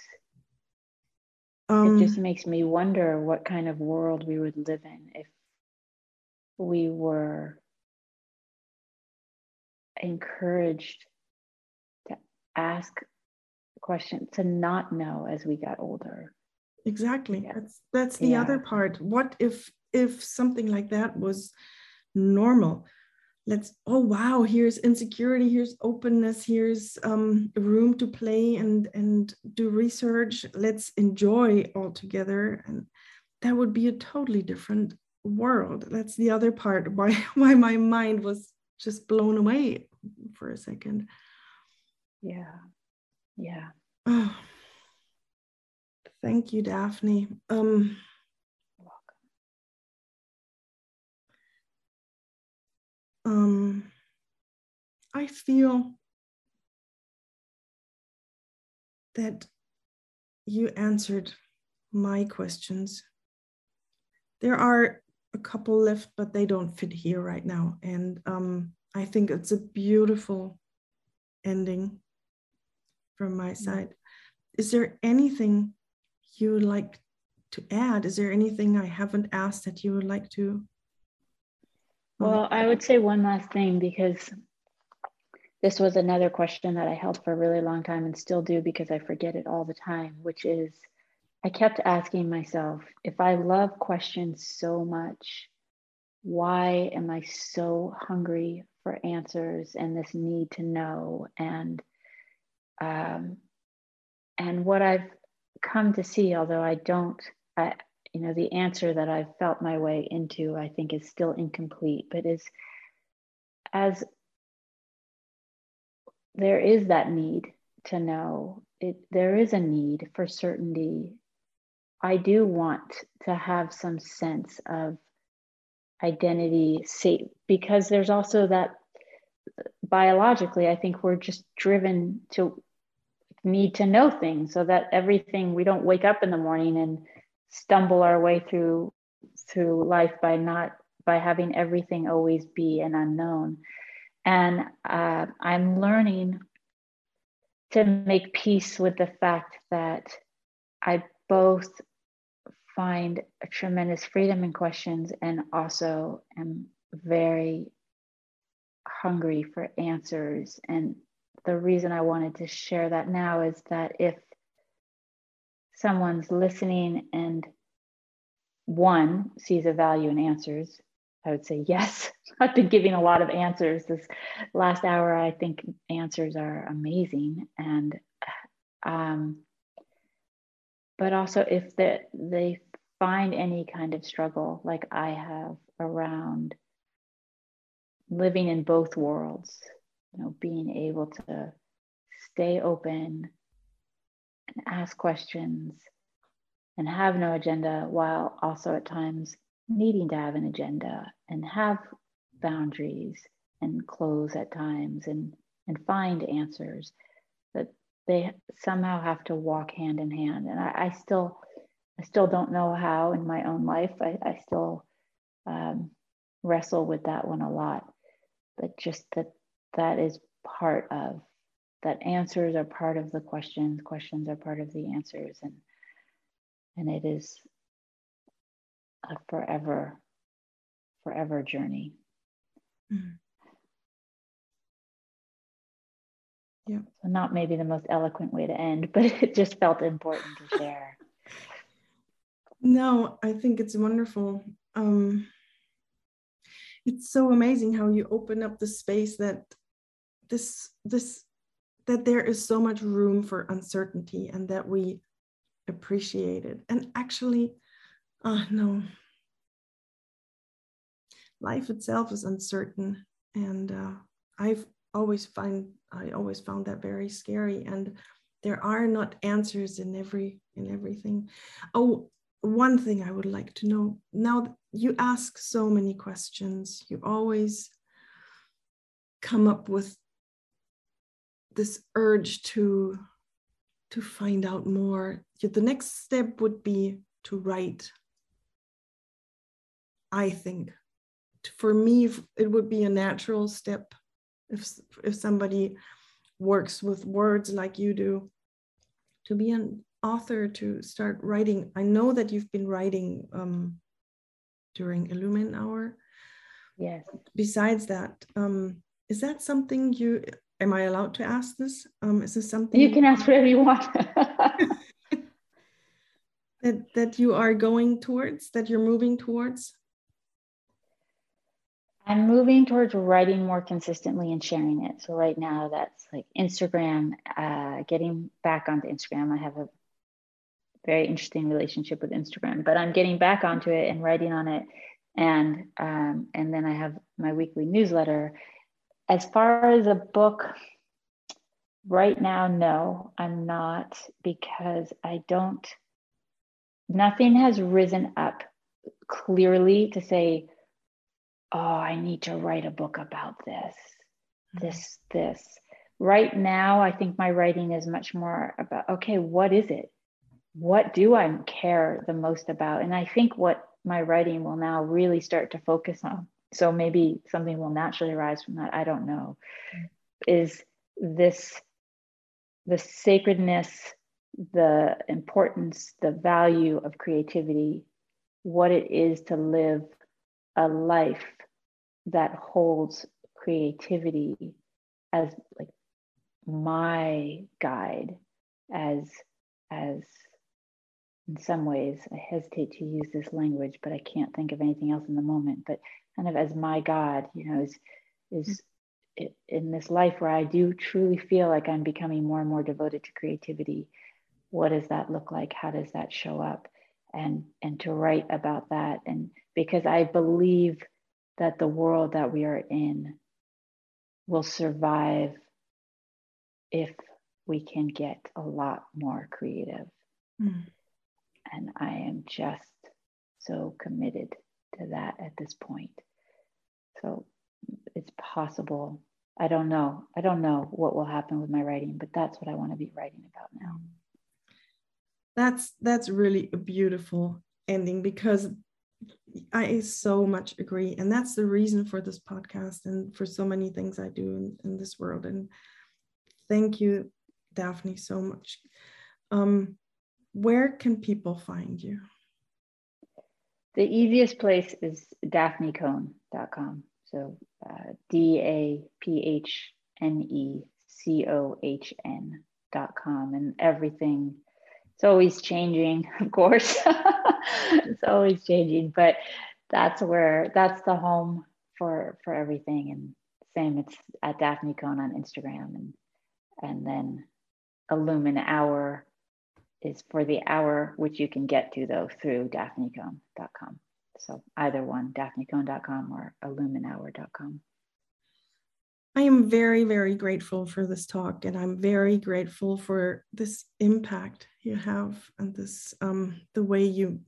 um, it just makes me wonder what kind of world we would live in if we were encouraged to ask questions, to not know as we got older exactly yeah. that's that's the yeah. other part what if if something like that was normal let's oh wow here's insecurity here's openness here's um, room to play and and do research. Let's enjoy all together. And that would be a totally different world. That's the other part why why my mind was just blown away for a second. Yeah. Yeah. Oh thank you daphne. Um um, I feel that you answered my questions. There are a couple left, but they don't fit here right now. And um, I think it's a beautiful ending from my mm-hmm. side. Is there anything you would like to add? Is there anything I haven't asked that you would like to well, I would say one last thing because this was another question that I held for a really long time and still do because I forget it all the time, which is I kept asking myself if I love questions so much, why am I so hungry for answers and this need to know? And um, and what I've come to see, although I don't, I, you know the answer that i've felt my way into i think is still incomplete but is as there is that need to know it there is a need for certainty. I do want to have some sense of identity safe because there's also that biologically i think we're just driven to need to know things so that everything we don't wake up in the morning and stumble our way through through life by not by having everything always be an unknown. And uh, i'm learning to make peace with the fact that i both find a tremendous freedom in questions and also am very hungry for answers. And the reason i wanted to share that now is that if someone's listening and one sees a value in answers, I would say yes. I've been giving a lot of answers this last hour. I think answers are amazing, and um, but also if the, they find any kind of struggle, like I have around living in both worlds, you know, being able to stay open and ask questions and have no agenda while also at times needing to have an agenda and have boundaries and close at times and and find answers that they somehow have to walk hand in hand. And i, I still i still don't know how in my own life. I, I still um, wrestle with that one a lot but just that that is part of that answers are part of the questions, questions are part of the answers, and and it is a forever, forever journey. Mm-hmm. Yeah. So not maybe the most eloquent way to end, but it just felt important to share. No, I think it's wonderful. Um, it's so amazing how you open up the space that this this that there is so much room for uncertainty and that we appreciate it. And actually, uh, no, life itself is uncertain. And uh, I've always find I always found that very scary. And there are not answers in every in everything. Oh, one thing I would like to know now you ask so many questions. You always come up with this urge to to find out more. The next step would be to write i think. For me it would be a natural step if if somebody works with words like you do to be an author to start writing. I know that you've been writing um, during illumine hour. Yes. Besides that um, is that something you am I allowed to ask this? Um, is this something you can ask whatever you want? that that you are going towards that you're moving towards i'm moving towards writing more consistently and sharing it so right now that's like instagram uh, getting back onto instagram i have a very interesting relationship with instagram but i'm getting back onto it and writing on it and um, and then i have my weekly newsletter as far as a book right now no i'm not because i don't nothing has risen up clearly to say, oh, I need to write a book about this, mm-hmm. this, this. Right now, I think my writing is much more about, okay, what is it? What do I care the most about? And I think what my writing will now really start to focus on, so maybe something will naturally arise from that, I don't know, mm-hmm. is this the sacredness the importance, the value of creativity, what it is to live a life that holds creativity as like my guide as as in some ways i hesitate to use this language but i can't think of anything else in the moment but kind of as my god you know is is in this life where i do truly feel like i'm becoming more and more devoted to creativity what does that look like? How does that show up? And and to write about that. And because i believe that the world that we are in will survive if we can get a lot more creative. Mm. and i am just so committed to that at this point so it's possible i don't know i don't know what will happen with my writing but that's what i want to be writing about now that's that's really a beautiful ending because I so much agree. And that's the reason for this podcast and for so many things I do in, in this world. And thank you, Daphne, so much. Um, where can people find you? The easiest place is daphnecohn.com. So uh, D A P H N E C O H N.com. And everything it's always changing, of course. it's always changing, but that's where that's the home for for everything. And same, it's at Daphne Cohn on Instagram, and and then Illumine Hour is for the hour, which you can get to though through daphnecohn.com. So either one, daphnecohn.com or illuminehour.com. I am very, very grateful for this talk, and I'm very grateful for this impact you have and this um, the way you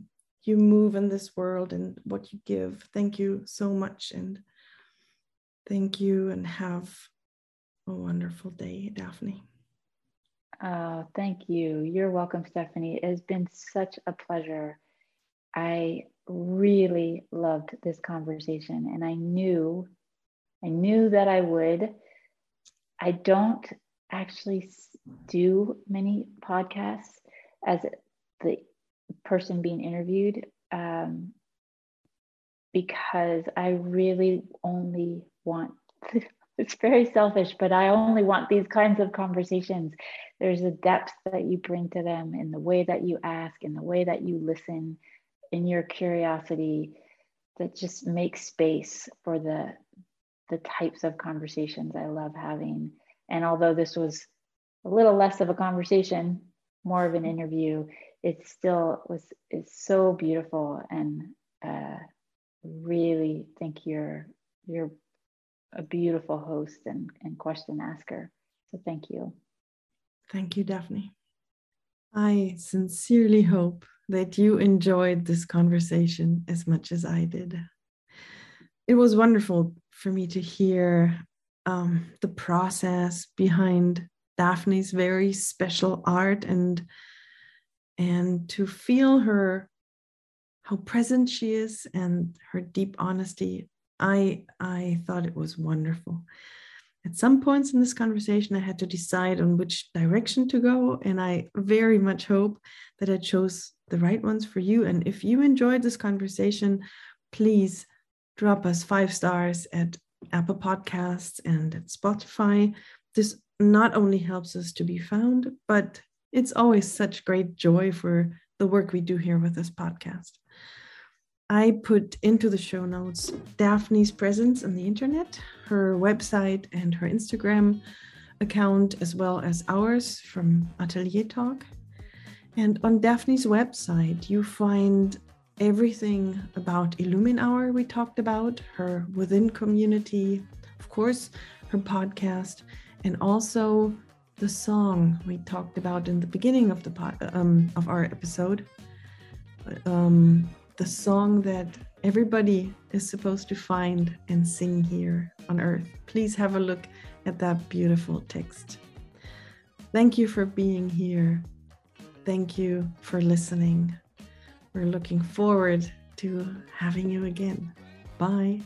you move in this world and what you give. Thank you so much, and thank you, and have a wonderful day, Daphne. Oh, thank you. You're welcome, Stephanie. It has been such a pleasure. I really loved this conversation, and I knew I knew that I would. I don't actually do many podcasts as the person being interviewed um, because I really only want, it's very selfish, but I only want these kinds of conversations. There's a depth that you bring to them in the way that you ask, in the way that you listen, in your curiosity that just makes space for the the types of conversations I love having. And although this was a little less of a conversation, more of an interview, it still was is so beautiful and uh, really think you're you're a beautiful host and, and question asker. So thank you. Thank you, Daphne. I sincerely hope that you enjoyed this conversation as much as I did. It was wonderful for me to hear um, the process behind Daphne's very special art and and to feel her how present she is and her deep honesty i i thought it was wonderful at some points in this conversation i had to decide on which direction to go and i very much hope that i chose the right ones for you and if you enjoyed this conversation please drop us five stars at Apple Podcasts and at Spotify. This not only helps us to be found, but it's always such great joy for the work we do here with this podcast. I put into the show notes Daphne's presence on the internet, her website, and her Instagram account, as well as ours from Atelier Talk. And on Daphne's website, you find everything about Illumine Hour we talked about, her within community, of course, her podcast, and also the song we talked about in the beginning of the um, of our episode. Um, the song that everybody is supposed to find and sing here on earth. Please have a look at that beautiful text. Thank you for being here. Thank you for listening. We're looking forward to having you again. Bye.